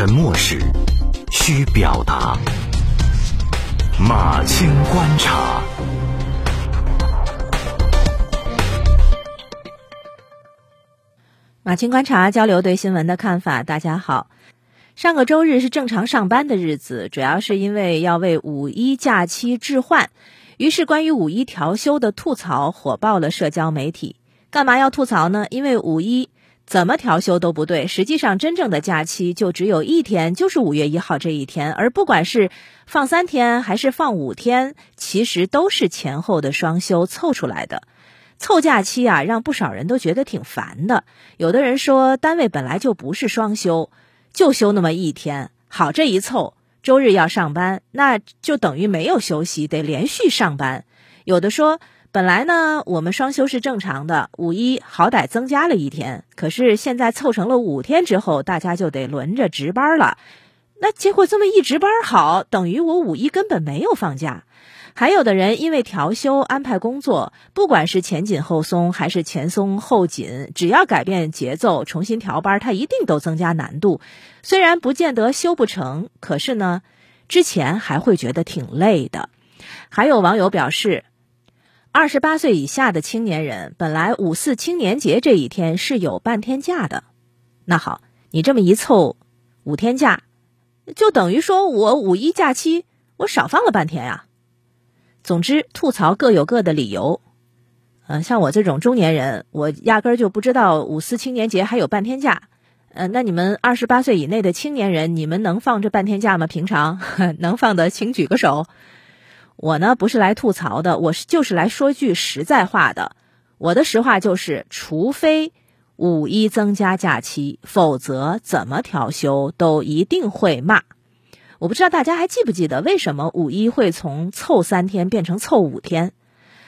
沉默时需表达。马青观察，马青观察交流对新闻的看法。大家好，上个周日是正常上班的日子，主要是因为要为五一假期置换，于是关于五一调休的吐槽火爆了社交媒体。干嘛要吐槽呢？因为五一怎么调休都不对，实际上真正的假期就只有一天，就是五月一号这一天。而不管是放三天还是放五天，其实都是前后的双休凑出来的。凑假期啊，让不少人都觉得挺烦的。有的人说，单位本来就不是双休，就休那么一天，好这一凑，周日要上班，那就等于没有休息，得连续上班。有的说。本来呢，我们双休是正常的，五一好歹增加了一天，可是现在凑成了五天之后，大家就得轮着值班了。那结果这么一值班好，等于我五一根本没有放假。还有的人因为调休安排工作，不管是前紧后松还是前松后紧，只要改变节奏重新调班，他一定都增加难度。虽然不见得休不成，可是呢，之前还会觉得挺累的。还有网友表示。二十八岁以下的青年人，本来五四青年节这一天是有半天假的。那好，你这么一凑，五天假，就等于说我五一假期我少放了半天呀。总之，吐槽各有各的理由。嗯，像我这种中年人，我压根儿就不知道五四青年节还有半天假。嗯，那你们二十八岁以内的青年人，你们能放这半天假吗？平常 能放的，请举个手。我呢不是来吐槽的，我是就是来说句实在话的。我的实话就是，除非五一增加假期，否则怎么调休都一定会骂。我不知道大家还记不记得，为什么五一会从凑三天变成凑五天？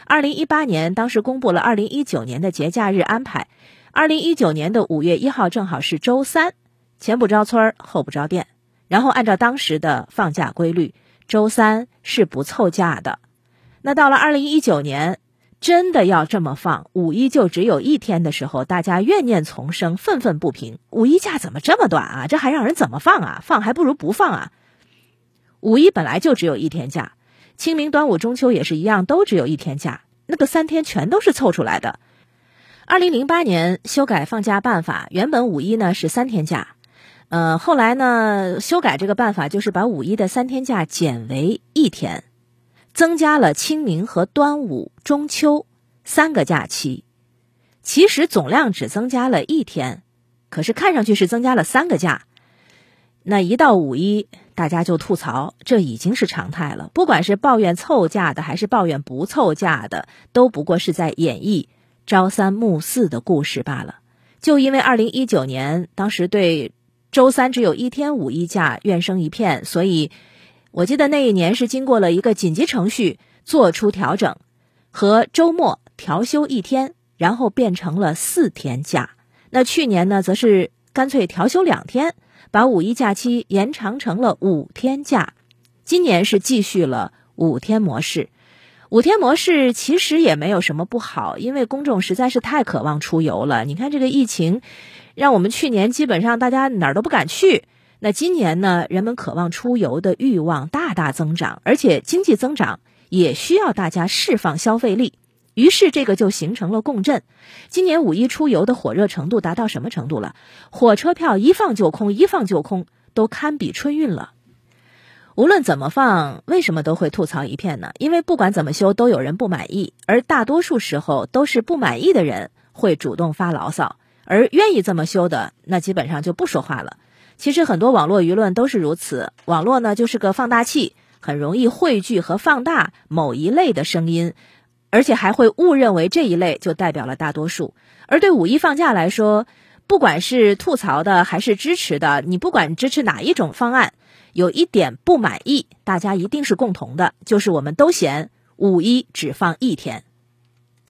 二零一八年当时公布了二零一九年的节假日安排，二零一九年的五月一号正好是周三，前不着村后不着店，然后按照当时的放假规律。周三是不凑假的，那到了二零一九年，真的要这么放，五一就只有一天的时候，大家怨念丛生，愤愤不平。五一假怎么这么短啊？这还让人怎么放啊？放还不如不放啊！五一本来就只有一天假，清明、端午、中秋也是一样，都只有一天假，那个三天全都是凑出来的。二零零八年修改放假办法，原本五一呢是三天假。呃，后来呢，修改这个办法就是把五一的三天假减为一天，增加了清明和端午、中秋三个假期。其实总量只增加了一天，可是看上去是增加了三个假。那一到五一，大家就吐槽，这已经是常态了。不管是抱怨凑假的，还是抱怨不凑假的，都不过是在演绎朝三暮四的故事罢了。就因为二零一九年当时对。周三只有一天五一假，怨声一片。所以，我记得那一年是经过了一个紧急程序做出调整，和周末调休一天，然后变成了四天假。那去年呢，则是干脆调休两天，把五一假期延长成了五天假。今年是继续了五天模式。五天模式其实也没有什么不好，因为公众实在是太渴望出游了。你看这个疫情。让我们去年基本上大家哪儿都不敢去，那今年呢，人们渴望出游的欲望大大增长，而且经济增长也需要大家释放消费力，于是这个就形成了共振。今年五一出游的火热程度达到什么程度了？火车票一放就空，一放就空，都堪比春运了。无论怎么放，为什么都会吐槽一片呢？因为不管怎么修，都有人不满意，而大多数时候都是不满意的人会主动发牢骚。而愿意这么修的，那基本上就不说话了。其实很多网络舆论都是如此，网络呢就是个放大器，很容易汇聚和放大某一类的声音，而且还会误认为这一类就代表了大多数。而对五一放假来说，不管是吐槽的还是支持的，你不管支持哪一种方案，有一点不满意，大家一定是共同的，就是我们都嫌五一只放一天。